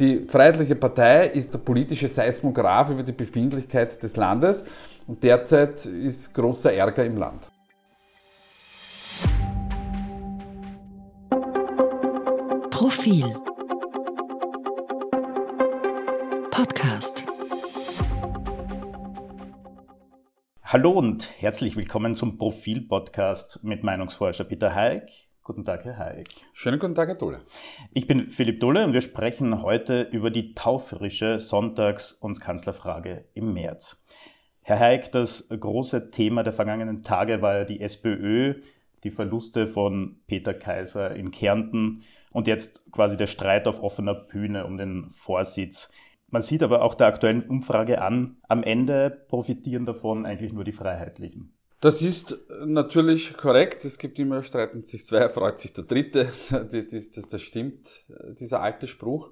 Die Freiheitliche Partei ist der politische Seismograph über die Befindlichkeit des Landes und derzeit ist großer Ärger im Land. Profil. Podcast. Hallo und herzlich willkommen zum Profil-Podcast mit Meinungsforscher Peter Haig Guten Tag, Herr Hayek. Schönen guten Tag, Herr Dulle. Ich bin Philipp Dulle und wir sprechen heute über die taufrische Sonntags- und Kanzlerfrage im März. Herr Hayek, das große Thema der vergangenen Tage war ja die SPÖ, die Verluste von Peter Kaiser in Kärnten und jetzt quasi der Streit auf offener Bühne um den Vorsitz. Man sieht aber auch der aktuellen Umfrage an, am Ende profitieren davon eigentlich nur die Freiheitlichen. Das ist natürlich korrekt. Es gibt immer, streiten sich zwei, freut sich der Dritte. Das stimmt, dieser alte Spruch.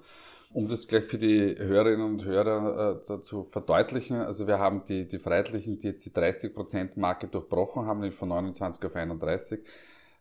Um das gleich für die Hörerinnen und Hörer äh, zu verdeutlichen, also wir haben die, die Freiheitlichen, die jetzt die 30%-Marke durchbrochen haben, von 29 auf 31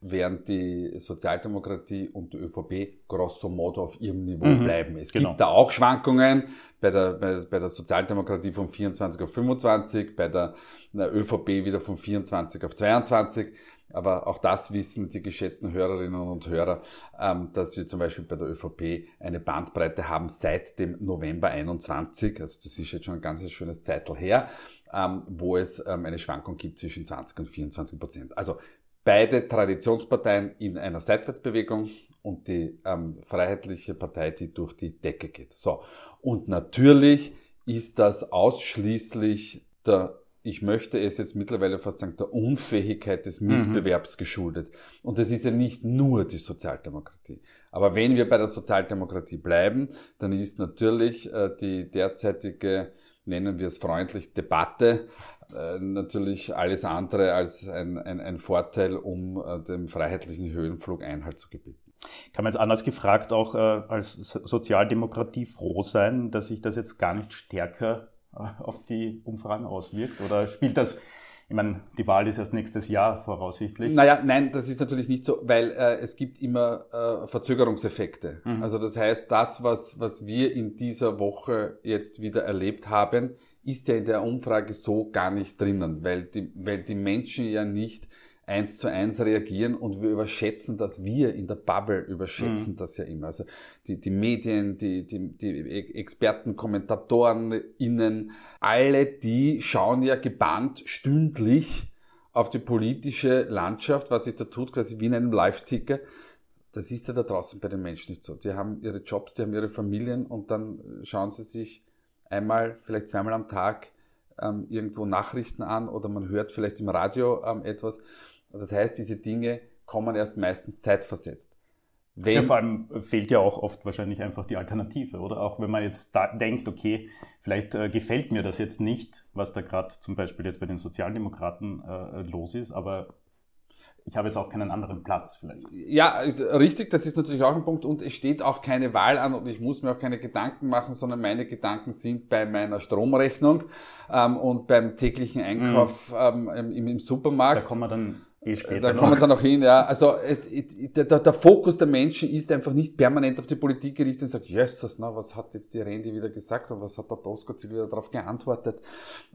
während die Sozialdemokratie und die ÖVP grosso modo auf ihrem Niveau mhm, bleiben. Es genau. gibt da auch Schwankungen bei der, bei, bei, der Sozialdemokratie von 24 auf 25, bei der, der ÖVP wieder von 24 auf 22. Aber auch das wissen die geschätzten Hörerinnen und Hörer, ähm, dass wir zum Beispiel bei der ÖVP eine Bandbreite haben seit dem November 21, also das ist jetzt schon ein ganz schönes Zeitl her, ähm, wo es ähm, eine Schwankung gibt zwischen 20 und 24 Prozent. Also beide Traditionsparteien in einer Seitwärtsbewegung und die ähm, Freiheitliche Partei, die durch die Decke geht. So. Und natürlich ist das ausschließlich der, ich möchte es jetzt mittlerweile fast sagen, der Unfähigkeit des mhm. Mitbewerbs mhm. geschuldet. Und das ist ja nicht nur die Sozialdemokratie. Aber wenn wir bei der Sozialdemokratie bleiben, dann ist natürlich äh, die derzeitige nennen wir es freundlich, Debatte äh, natürlich alles andere als ein, ein, ein Vorteil, um äh, dem freiheitlichen Höhenflug Einhalt zu gebieten. Kann man jetzt anders gefragt auch äh, als Sozialdemokratie froh sein, dass sich das jetzt gar nicht stärker äh, auf die Umfragen auswirkt? Oder spielt das ich meine, die Wahl ist erst nächstes Jahr voraussichtlich. Naja, nein, das ist natürlich nicht so, weil äh, es gibt immer äh, Verzögerungseffekte. Mhm. Also das heißt, das, was, was wir in dieser Woche jetzt wieder erlebt haben, ist ja in der Umfrage so gar nicht drinnen, weil die, weil die Menschen ja nicht eins zu eins reagieren und wir überschätzen das, wir in der Bubble überschätzen mhm. das ja immer. Also die, die Medien, die, die, die Experten, Kommentatoren, innen, alle die schauen ja gebannt stündlich auf die politische Landschaft, was sich da tut, quasi wie in einem Live-Ticker. Das ist ja da draußen bei den Menschen nicht so. Die haben ihre Jobs, die haben ihre Familien und dann schauen sie sich einmal, vielleicht zweimal am Tag ähm, irgendwo Nachrichten an oder man hört vielleicht im Radio ähm, etwas. Das heißt, diese Dinge kommen erst meistens zeitversetzt. Wenn, ja, vor allem fehlt ja auch oft wahrscheinlich einfach die Alternative, oder? Auch wenn man jetzt da denkt, okay, vielleicht äh, gefällt mir das jetzt nicht, was da gerade zum Beispiel jetzt bei den Sozialdemokraten äh, los ist, aber ich habe jetzt auch keinen anderen Platz vielleicht. Ja, richtig, das ist natürlich auch ein Punkt und es steht auch keine Wahl an und ich muss mir auch keine Gedanken machen, sondern meine Gedanken sind bei meiner Stromrechnung ähm, und beim täglichen Einkauf mhm. ähm, im, im, Supermarkt. Da kommen wir dann Eh da kommen wir dann noch hin, ja. Also der, der, der, Fokus der Menschen ist einfach nicht permanent auf die Politik gerichtet und sagt, Jesus, na, was hat jetzt die Randy wieder gesagt und was hat der Doskozil wieder darauf geantwortet?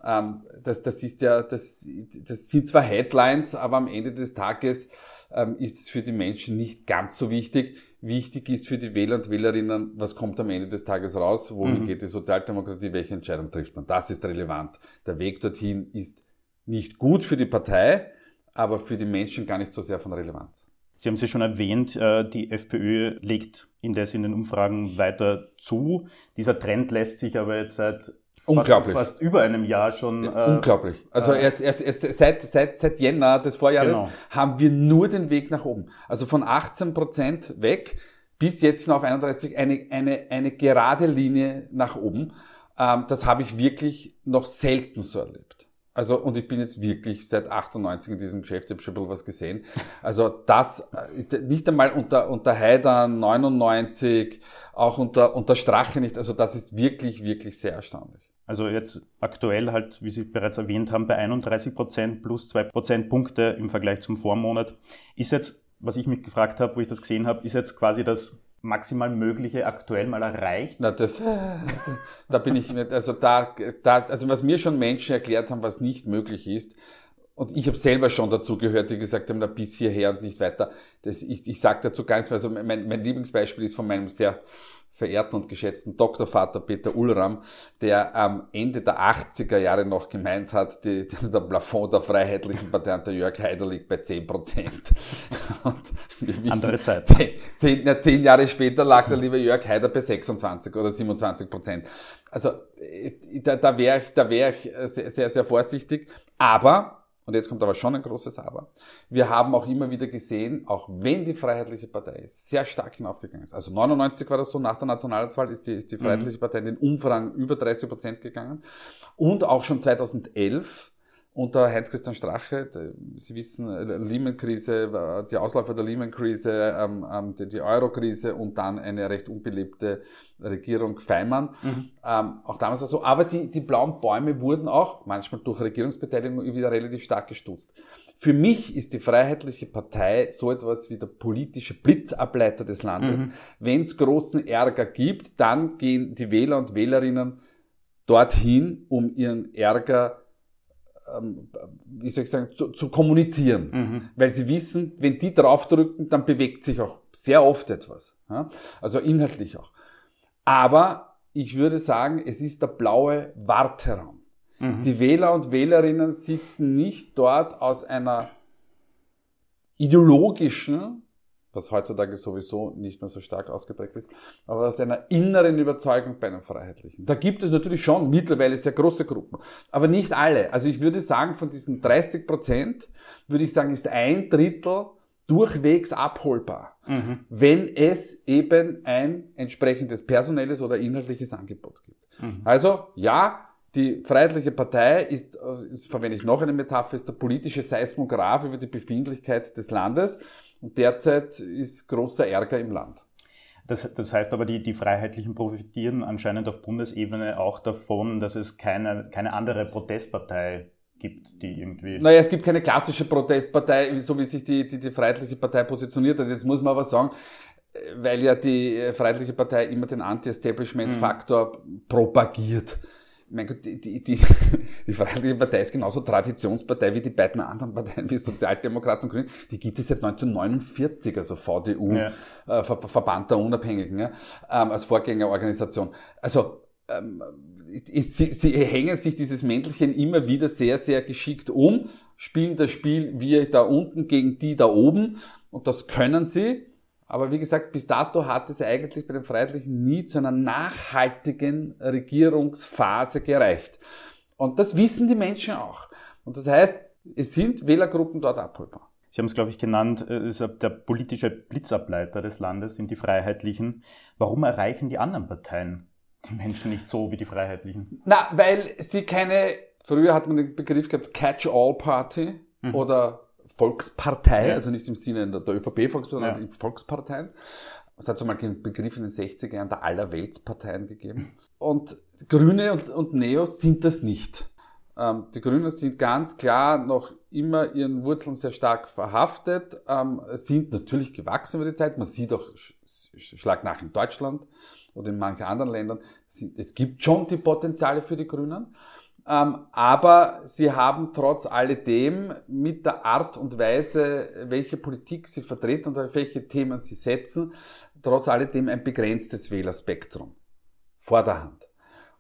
Ähm, das, das ist ja, das, das sind zwar Headlines, aber am Ende des Tages ähm, ist es für die Menschen nicht ganz so wichtig. Wichtig ist für die Wähler und Wählerinnen, was kommt am Ende des Tages raus, wohin mhm. geht die Sozialdemokratie, welche Entscheidung trifft man. Das ist relevant. Der Weg dorthin ist nicht gut für die Partei, aber für die Menschen gar nicht so sehr von Relevanz. Sie haben es ja schon erwähnt, äh, die FPÖ legt indes in den Umfragen weiter zu. Dieser Trend lässt sich aber jetzt seit Unglaublich. Fast, fast über einem Jahr schon. Äh, unglaublich. Also äh, erst, erst, erst seit, seit, seit Jänner des Vorjahres genau. haben wir nur den Weg nach oben. Also von 18 Prozent weg bis jetzt noch auf 31 eine, eine, eine gerade Linie nach oben. Ähm, das habe ich wirklich noch selten so erlebt. Also, und ich bin jetzt wirklich seit 98 in diesem Geschäft, ich habe schon ein bisschen was gesehen. Also das, äh, nicht einmal unter, unter Heidan 99, auch unter, unter Strache nicht. Also das ist wirklich, wirklich sehr erstaunlich. Also jetzt aktuell halt, wie Sie bereits erwähnt haben, bei 31 Prozent plus zwei Prozentpunkte im Vergleich zum Vormonat. Ist jetzt, was ich mich gefragt habe, wo ich das gesehen habe, ist jetzt quasi das maximal Mögliche aktuell mal erreicht? Na, das, da bin ich nicht, also da, da, also was mir schon Menschen erklärt haben, was nicht möglich ist, und ich habe selber schon dazu gehört, die gesagt haben, na bis hierher und nicht weiter. Das, ich ich sage dazu ganz, also mein, mein Lieblingsbeispiel ist von meinem sehr verehrten und geschätzten Doktorvater Peter Ulram, der am Ende der 80er Jahre noch gemeint hat, die, der Plafond der Freiheitlichen Partei und der Jörg Haider liegt bei 10 Prozent. Andere Zeit. Zehn, ja, zehn Jahre später lag der liebe Jörg Haider bei 26 oder 27 Prozent. Also da, da wäre ich, da wär ich sehr, sehr, sehr vorsichtig. Aber und jetzt kommt aber schon ein großes Aber. Wir haben auch immer wieder gesehen, auch wenn die Freiheitliche Partei sehr stark hinaufgegangen ist, also 99 war das so, nach der Nationalratswahl ist die, ist die mhm. Freiheitliche Partei in den Umfragen über 30 Prozent gegangen. Und auch schon 2011 unter Heinz-Christian Strache, Sie wissen, äh, Lehman-Krise, die Ausläufer der Lehman-Krise, ähm, ähm, die Euro-Krise und dann eine recht unbelebte Regierung Feimann. Mhm. Ähm, auch damals war es so. Aber die, die blauen Bäume wurden auch manchmal durch Regierungsbeteiligung wieder relativ stark gestutzt. Für mich ist die Freiheitliche Partei so etwas wie der politische Blitzableiter des Landes. Mhm. Wenn es großen Ärger gibt, dann gehen die Wähler und Wählerinnen dorthin, um ihren Ärger ähm, wie soll ich sagen, zu, zu kommunizieren. Mhm. Weil sie wissen, wenn die draufdrücken, dann bewegt sich auch sehr oft etwas. Ja? Also inhaltlich auch. Aber ich würde sagen, es ist der blaue Warteraum. Mhm. Die Wähler und Wählerinnen sitzen nicht dort aus einer ideologischen was heutzutage sowieso nicht mehr so stark ausgeprägt ist, aber aus einer inneren Überzeugung bei einem Freiheitlichen. Da gibt es natürlich schon mittlerweile sehr große Gruppen, aber nicht alle. Also ich würde sagen, von diesen 30 Prozent, würde ich sagen, ist ein Drittel durchwegs abholbar, mhm. wenn es eben ein entsprechendes personelles oder inhaltliches Angebot gibt. Mhm. Also ja, die Freiheitliche Partei ist, ist, verwende ich noch eine Metapher, ist der politische Seismograph über die Befindlichkeit des Landes. Und derzeit ist großer Ärger im Land. Das, das heißt aber, die, die Freiheitlichen profitieren anscheinend auf Bundesebene auch davon, dass es keine, keine andere Protestpartei gibt, die irgendwie. Naja, es gibt keine klassische Protestpartei, so wie sich die, die, die Freiheitliche Partei positioniert hat. Jetzt muss man aber sagen, weil ja die Freiheitliche Partei immer den Anti-Establishment-Faktor mhm. propagiert mein Gott, die, die, die, die Freiheitliche Partei ist genauso Traditionspartei wie die beiden anderen Parteien, wie Sozialdemokraten und Grünen. Die gibt es seit 1949, also VDU, ja. äh, Ver Verband der Unabhängigen, ja, ähm, als Vorgängerorganisation. Also ähm, sie, sie hängen sich dieses Mäntelchen immer wieder sehr, sehr geschickt um, spielen das Spiel wir da unten gegen die da oben und das können sie. Aber wie gesagt, bis dato hat es eigentlich bei den Freiheitlichen nie zu einer nachhaltigen Regierungsphase gereicht. Und das wissen die Menschen auch. Und das heißt, es sind Wählergruppen dort abholbar. Sie haben es, glaube ich, genannt, äh, ist der politische Blitzableiter des Landes sind die Freiheitlichen. Warum erreichen die anderen Parteien die Menschen nicht so wie die Freiheitlichen? Na, weil sie keine, früher hat man den Begriff gehabt, Catch-all-Party mhm. oder Volkspartei, ja. also nicht im Sinne der, ÖVP-Volkspartei, sondern ja. in Volksparteien. Es hat so mal einen Begriff in den 60er Jahren der Allerweltsparteien gegeben. Und Grüne und, und Neos sind das nicht. Ähm, die Grünen sind ganz klar noch immer ihren Wurzeln sehr stark verhaftet, ähm, sind natürlich gewachsen über die Zeit. Man sieht auch Schlag nach in Deutschland oder in manchen anderen Ländern. Es gibt schon die Potenziale für die Grünen. Ähm, aber sie haben trotz alledem mit der Art und Weise, welche Politik sie vertreten und auf welche Themen sie setzen, trotz alledem ein begrenztes Wählerspektrum vor der Hand.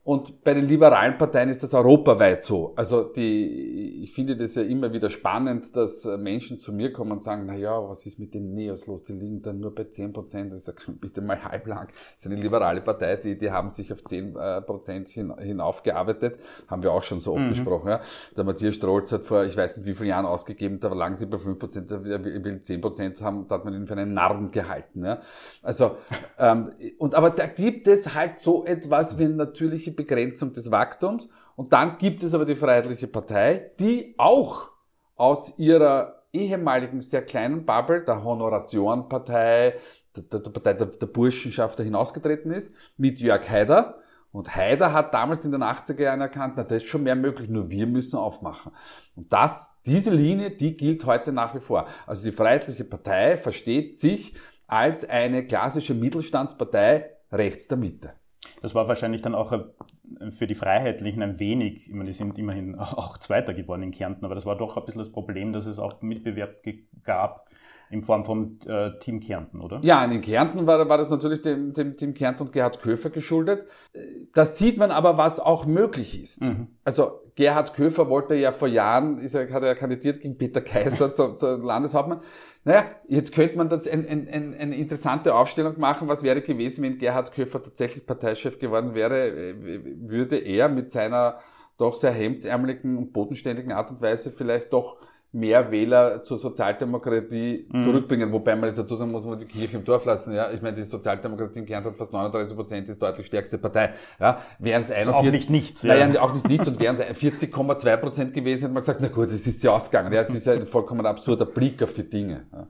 Und bei den liberalen Parteien ist das europaweit so. Also die, ich finde das ja immer wieder spannend, dass Menschen zu mir kommen und sagen, na ja, was ist mit den Neos los? Die liegen dann nur bei 10 Prozent. Ich sage, bitte mal halblang. Das ist eine liberale Partei, die, die haben sich auf 10 äh, Prozent hin, hinaufgearbeitet. Haben wir auch schon so oft mhm. besprochen. Ja. Der Matthias Strolz hat vor, ich weiß nicht wie vielen Jahren ausgegeben, da lagen sie bei 5 Prozent, er will 10 Prozent haben, da hat man ihn für einen Narren gehalten. Ja. Also, ähm, und aber da gibt es halt so etwas wie natürliche Begrenzung des Wachstums. Und dann gibt es aber die Freiheitliche Partei, die auch aus ihrer ehemaligen sehr kleinen Bubble, der Honoratiorenpartei, der, der, Partei der, der Burschenschaft da hinausgetreten ist, mit Jörg Haider. Und Haider hat damals in den 80er Jahren erkannt, na, das ist schon mehr möglich, nur wir müssen aufmachen. Und das, diese Linie, die gilt heute nach wie vor. Also die Freiheitliche Partei versteht sich als eine klassische Mittelstandspartei rechts der Mitte. Das war wahrscheinlich dann auch äh, für die Freiheitlichen ein wenig, ich meine, die sind immerhin auch Zweiter geworden in Kärnten, aber das war doch ein bisschen das Problem, dass es auch Mitbewerb gab in Form von äh, Team Kärnten, oder? Ja, in Kärnten war, war das natürlich dem, dem Team Kärnten und Gerhard Köfer geschuldet. Das sieht man aber, was auch möglich ist. Mhm. Also Gerhard Köfer wollte ja vor Jahren, ist er, hat er kandidiert gegen Peter Kaiser zur, zur Landeshauptmann. Naja, jetzt könnte man das ein, ein, ein, eine interessante Aufstellung machen. Was wäre gewesen, wenn Gerhard Köfer tatsächlich Parteichef geworden wäre? Würde er mit seiner doch sehr hemdsärmeligen und bodenständigen Art und Weise vielleicht doch mehr Wähler zur Sozialdemokratie mhm. zurückbringen. Wobei man das dazu sagen muss, man die Kirche im Dorf lassen. Ja, ich meine, die Sozialdemokratie in Kärnten hat fast 39 Prozent, ist deutlich stärkste Partei. Ja, wären es 41, auch nicht nichts. Ja. Nein, auch nicht nichts und wären es 40,2 Prozent gewesen, hätte man gesagt, na gut, das ist ja ausgegangen. Ja, es ist ein vollkommen absurder Blick auf die Dinge. Ja.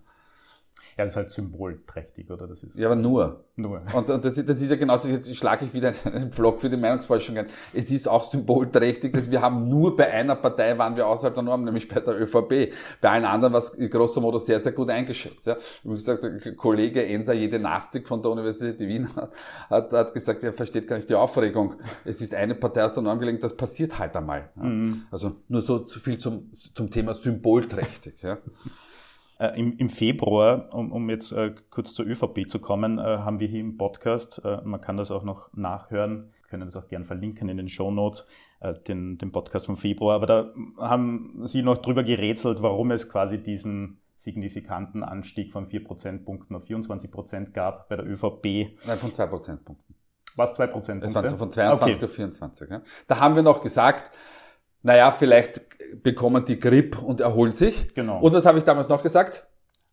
Ja, das ist halt symbolträchtig, oder? Das ist ja, aber nur. Nur. Und, und das, das ist ja genauso, jetzt schlage ich wieder einen Vlog für die Meinungsforschung ein. Es ist auch symbolträchtig, dass wir haben nur bei einer Partei waren wir außerhalb der Norm, nämlich bei der ÖVP. Bei allen anderen war es grosso modo sehr, sehr gut eingeschätzt. Ja. Wie gesagt, der Kollege Ensa Jedenastik von der Universität Wien hat, hat gesagt, er versteht gar nicht die Aufregung. Es ist eine Partei aus der Norm gelegen, das passiert halt einmal. Ja. Mhm. Also nur so zu viel zum, zum Thema symbolträchtig. Ja. Äh, im, Im Februar, um, um jetzt äh, kurz zur ÖVP zu kommen, äh, haben wir hier im Podcast, äh, man kann das auch noch nachhören, können das auch gern verlinken in den Show Notes, äh, den, den Podcast vom Februar, aber da haben Sie noch drüber gerätselt, warum es quasi diesen signifikanten Anstieg von 4 Prozentpunkten auf 24 Prozent gab bei der ÖVP. Nein, von 2 Prozentpunkten. Was 2 Prozentpunkte? Es waren von 22 okay. auf 24. Ja. Da haben wir noch gesagt, naja, vielleicht bekommen die Grip und erholen sich. Genau. Und was habe ich damals noch gesagt?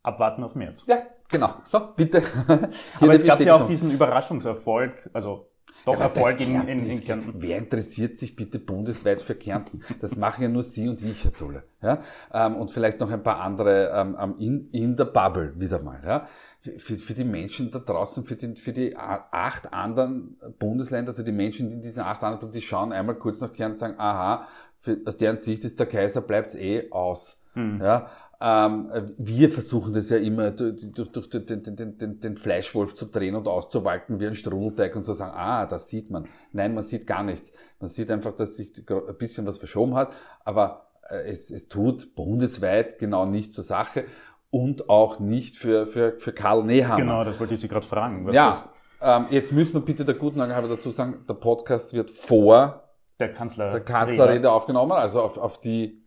Abwarten auf März. Ja, genau. So, bitte. Aber jetzt gab es ja auch diesen Überraschungserfolg, also doch ja, Erfolg in, in, in, Kärnten. Wer interessiert sich bitte bundesweit für Kärnten? Das machen ja nur Sie und ich, Herr Tulle. Ja? Ähm, und vielleicht noch ein paar andere ähm, in, in der Bubble wieder mal. Ja? Für, für die Menschen da draußen, für die, für die acht anderen Bundesländer, also die Menschen, die in diesen acht anderen, die schauen einmal kurz nach Kärnten und sagen, aha, für, aus deren Sicht ist der Kaiser bleibt eh aus. Mhm. Ja, ähm, wir versuchen das ja immer durch, durch, durch den, den, den, den, Fleischwolf zu drehen und auszuwalten wie ein Strudelteig und zu sagen, ah, das sieht man. Nein, man sieht gar nichts. Man sieht einfach, dass sich ein bisschen was verschoben hat, aber äh, es, es tut bundesweit genau nicht zur Sache und auch nicht für, für, für Karl Nehammer. Genau, das wollte ich Sie gerade fragen. Was ja, ähm, jetzt müssen wir bitte der guten halber dazu sagen, der Podcast wird vor der Kanzler der Kanzlerrede aufgenommen, also auf, auf die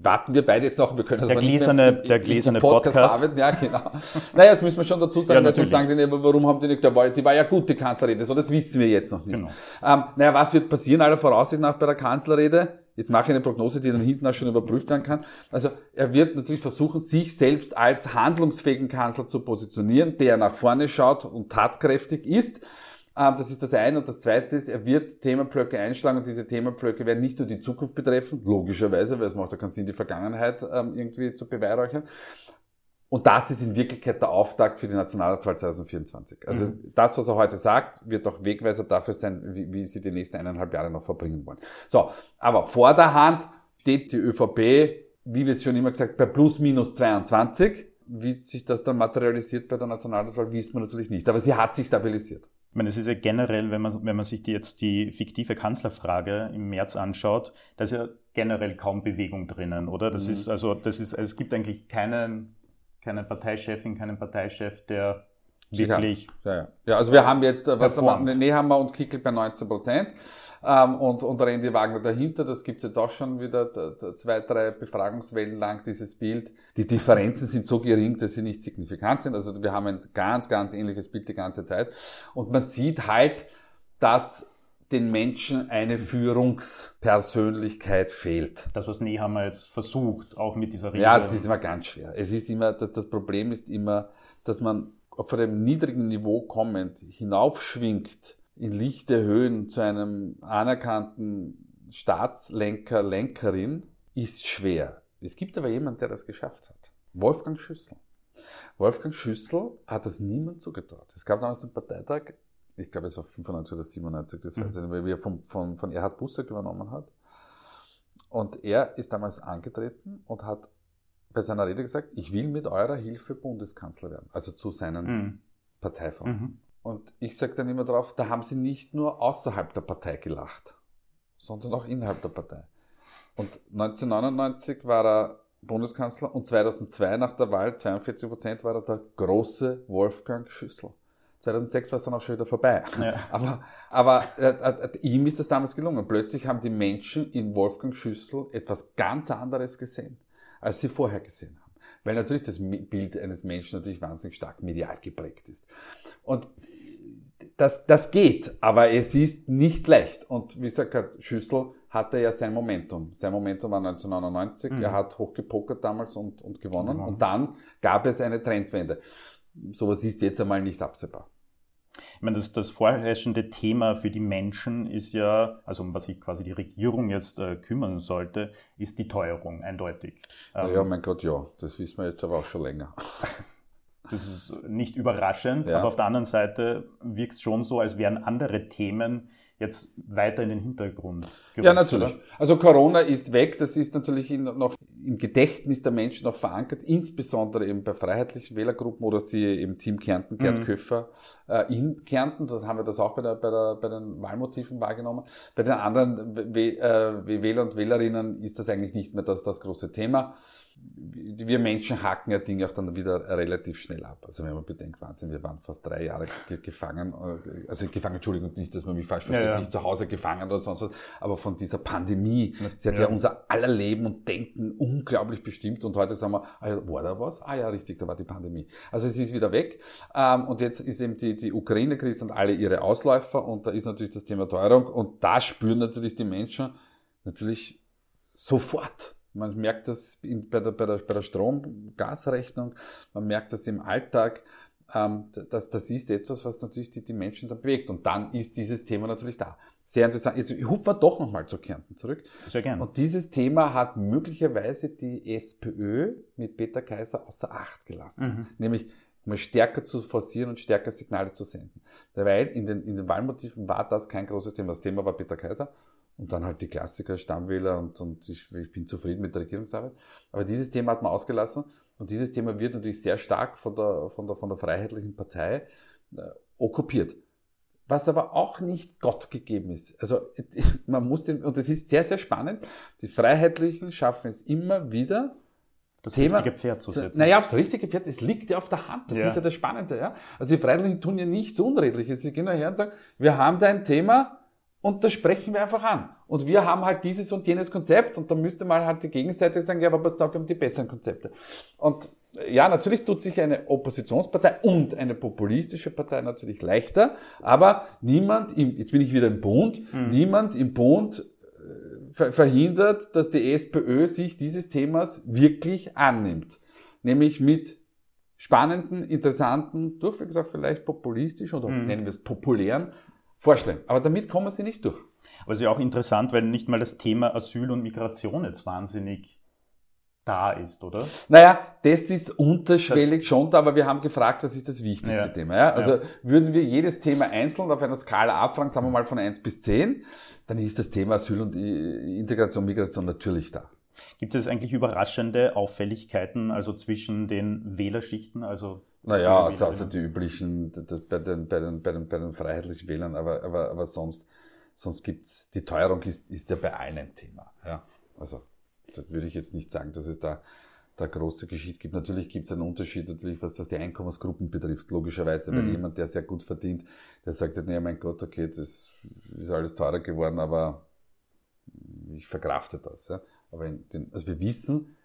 warten wir beide jetzt noch, wir können das der gläserne, im, der gläserne Podcast, Podcast. Arbeiten. Ja, genau. naja, das müssen wir schon dazu sagen, ja, weil sonst sagen die, warum haben die nicht, die war, die war ja gut, die Kanzlerrede, so, das wissen wir jetzt noch nicht. Genau. Ähm, naja, was wird passieren, aller Voraussicht nach bei der Kanzlerrede? Jetzt mache ich eine Prognose, die dann hinten auch schon überprüft werden kann. Also, er wird natürlich versuchen, sich selbst als handlungsfähigen Kanzler zu positionieren, der nach vorne schaut und tatkräftig ist. Ähm, das ist das eine. Und das zweite ist, er wird Themenpflöcke einschlagen und diese Themenpflöcke werden nicht nur die Zukunft betreffen, logischerweise, weil es macht ja keinen Sinn, die Vergangenheit ähm, irgendwie zu beweihräuchern. Und das ist in Wirklichkeit der Auftakt für die Nationalratswahl 2024. Also mhm. das, was er heute sagt, wird auch Wegweiser dafür sein, wie, wie sie die nächsten eineinhalb Jahre noch verbringen wollen. So, aber vor der Hand steht die ÖVP, wie wir es schon immer gesagt, bei plus minus 22. Wie sich das dann materialisiert bei der Nationalratswahl, wissen wir natürlich nicht. Aber sie hat sich stabilisiert. Ich meine, es ist ja generell, wenn man, wenn man sich die jetzt die fiktive Kanzlerfrage im März anschaut, da ist ja generell kaum Bewegung drinnen, oder? Das mhm. ist, also, das ist, also es gibt eigentlich keinen, keine Parteichefin, keinen Parteichef, der wirklich. Ja, ja. ja also wir haben jetzt, was haben wir, Nehammer und Kickel bei 19 Prozent ähm, und, und Randy Wagner dahinter. Das gibt's jetzt auch schon wieder zwei, drei Befragungswellen lang, dieses Bild. Die Differenzen sind so gering, dass sie nicht signifikant sind. Also wir haben ein ganz, ganz ähnliches Bild die ganze Zeit. Und man sieht halt, dass den Menschen eine Führungspersönlichkeit fehlt. Das, was Nehammer jetzt versucht, auch mit dieser Rede. Ja, das ist immer ganz schwer. Es ist immer, das, das Problem ist immer, dass man auf einem niedrigen Niveau kommend hinaufschwingt in lichte Höhen zu einem anerkannten Staatslenker, Lenkerin, ist schwer. Es gibt aber jemanden, der das geschafft hat. Wolfgang Schüssel. Wolfgang Schüssel hat das niemand zugetraut. Es gab damals den Parteitag, ich glaube es war 95 oder 97, das weiß ich nicht, wie er von, von, von Erhard Busseck übernommen hat. Und er ist damals angetreten und hat bei seiner Rede gesagt, ich will mit eurer Hilfe Bundeskanzler werden. Also zu seinen Mhm. Parteifreunden. Mhm. Und ich sage dann immer drauf, da haben sie nicht nur außerhalb der Partei gelacht, sondern auch innerhalb der Partei. Und 1999 war er Bundeskanzler und 2002 nach der Wahl, 42 Prozent, war er der große Wolfgang Schüssel. 2006 war es dann auch schon wieder vorbei. Ja. Aber, aber äh, äh, ihm ist das damals gelungen. Plötzlich haben die Menschen in Wolfgang Schüssel etwas ganz anderes gesehen, als sie vorher gesehen haben. Weil natürlich das Bild eines Menschen natürlich wahnsinnig stark medial geprägt ist. Und das, das geht, aber es ist nicht leicht. Und wie gesagt, Schüssel hatte ja sein Momentum. Sein Momentum war 1999. Mhm. Er hat hochgepokert damals und, und gewonnen. Gewonnen. Und dann gab es eine Trendwende. Sowas ist jetzt einmal nicht absehbar. Ich meine, das, das vorherrschende Thema für die Menschen ist ja, also um was sich quasi die Regierung jetzt äh, kümmern sollte, ist die Teuerung, eindeutig. Ähm, ja, mein Gott, ja. Das wissen wir jetzt aber auch schon länger. Das ist nicht überraschend, Ja. aber auf der anderen Seite wirkt es schon so, als wären andere Themen jetzt weiter in den Hintergrund gerückt. Ja, natürlich. oder? Also Corona ist weg, das ist natürlich noch im Gedächtnis der Menschen noch verankert, insbesondere eben bei freiheitlichen Wählergruppen oder sie eben Team Kärnten, Gerd Mhm. Köffer äh, in Kärnten, da haben wir das auch bei, der, bei, der, bei den Wahlmotiven wahrgenommen. Bei den anderen W- äh, Wähler und Wählerinnen ist das eigentlich nicht mehr das, das große Thema. Wir Menschen hacken ja Dinge auch dann wieder relativ schnell ab. Also wenn man bedenkt, Wahnsinn, wir waren fast drei Jahre ge- gefangen, äh, also gefangen, Entschuldigung, nicht, dass man mich falsch versteht, Ja, ja. nicht zu Hause gefangen oder sonst was, aber von dieser Pandemie. Sie hat ja, Ja. unser aller Leben und Denken unglaublich bestimmt und heute sagen wir, ah ja, war da was? Ah ja, richtig, da war die Pandemie. Also es ist wieder weg ähm, und jetzt ist eben die, die Ukraine-Krise und alle ihre Ausläufer und da ist natürlich das Thema Teuerung und da spüren natürlich die Menschen natürlich sofort. Man merkt das bei der, bei der, bei der Strom-Gasrechnung, man merkt das im Alltag. Ähm, das, das ist etwas, was natürlich die, die Menschen dann bewegt. Und dann ist dieses Thema natürlich da. Sehr interessant. Jetzt hupfen wir doch nochmal zu Kärnten zurück. Sehr gerne. Und dieses Thema hat möglicherweise die SPÖ mit Peter Kaiser außer Acht gelassen. Mhm. Nämlich, um es stärker zu forcieren und stärker Signale zu senden. Derweil in den, in den Wahlmotiven war das kein großes Thema. Das Thema war Peter Kaiser und dann halt die Klassiker, Stammwähler und, und ich, ich bin zufrieden mit der Regierungsarbeit. Aber dieses Thema hat man ausgelassen und dieses Thema wird natürlich sehr stark von der, von der, von der Freiheitlichen Partei äh, okkupiert. Was aber auch nicht Gott gegeben ist. Also man muss den, und das ist sehr, sehr spannend, die Freiheitlichen schaffen es immer wieder, das Thema- richtige Pferd zu setzen. naja, aufs richtige Pferd, es liegt ja auf der Hand. Das Ja. ist ja das Spannende. Ja? Also die Freiheitlichen tun ja nichts Unredliches. Sie gehen daher und sagen, wir haben da ein Thema und das sprechen wir einfach an. Und wir haben halt dieses und jenes Konzept und dann müsste mal halt die Gegenseite sagen, ja, aber pass auf, wir haben die besseren Konzepte. Und äh, ja, natürlich tut sich eine Oppositionspartei und eine populistische Partei natürlich leichter, aber niemand, im, jetzt bin ich wieder im Bund, niemand im Bund äh, ver verhindert, dass die SPÖ sich dieses Themas wirklich annimmt. Nämlich mit spannenden, interessanten, durchweg gesagt vielleicht populistisch oder nennen wir es populären Vorschlägen. Aber damit kommen sie nicht durch. Aber es ist ja auch interessant, weil nicht mal das Thema Asyl und Migration jetzt wahnsinnig da ist, oder? Naja, das ist unterschwellig schon da, aber wir haben gefragt, was ist das wichtigste Ja. Thema. Ja? Also Ja. würden wir jedes Thema einzeln auf einer Skala abfragen, sagen wir mal von 1 bis 10, dann ist das Thema Asyl und Integration, Migration natürlich da. Gibt es eigentlich überraschende Auffälligkeiten, also zwischen den Wählerschichten, also Naja, also, also die üblichen das, bei, den, bei, den, bei, den, bei den freiheitlichen Wählern, aber, aber, aber sonst, sonst gibt's die Teuerung ist, ist ja bei allen ein Thema. Ja? Also das würde ich jetzt nicht sagen, dass es da, da große Geschichte gibt. Natürlich gibt es einen Unterschied, natürlich, was das die Einkommensgruppen betrifft, logischerweise, weil Mhm. jemand, der sehr gut verdient, der sagt halt, naja, mein Gott, okay, das ist alles teurer geworden, aber ich verkrafte das. Ja? Aber in den, also wir wissen,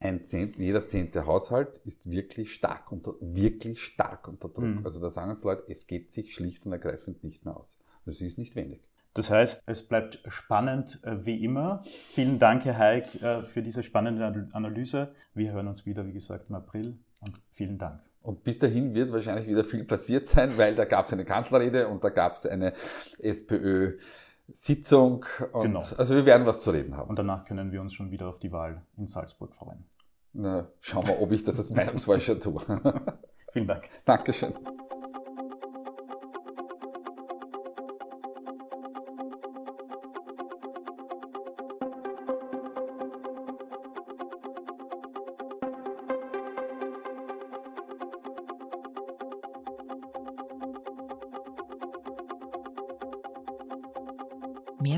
ein Zehnt, jeder zehnte Haushalt ist wirklich stark unter, wirklich stark unter Druck. Mhm. Also da sagen uns Leute, es geht sich schlicht und ergreifend nicht mehr aus. Das ist nicht wenig. Das heißt, es bleibt spannend äh, wie immer. Vielen Dank, Herr Haig, äh, für diese spannende Anal- Analyse. Wir hören uns wieder, wie gesagt, im April und vielen Dank. Und bis dahin wird wahrscheinlich wieder viel passiert sein, weil da gab es eine Kanzlerrede und da gab es eine SPÖ-Sitzung. Und Genau. Also wir werden was zu reden haben. Und danach können wir uns schon wieder auf die Wahl in Salzburg freuen. Na, schauen wir, ob ich das als Meinungsforscher tue. Vielen Dank. Dankeschön.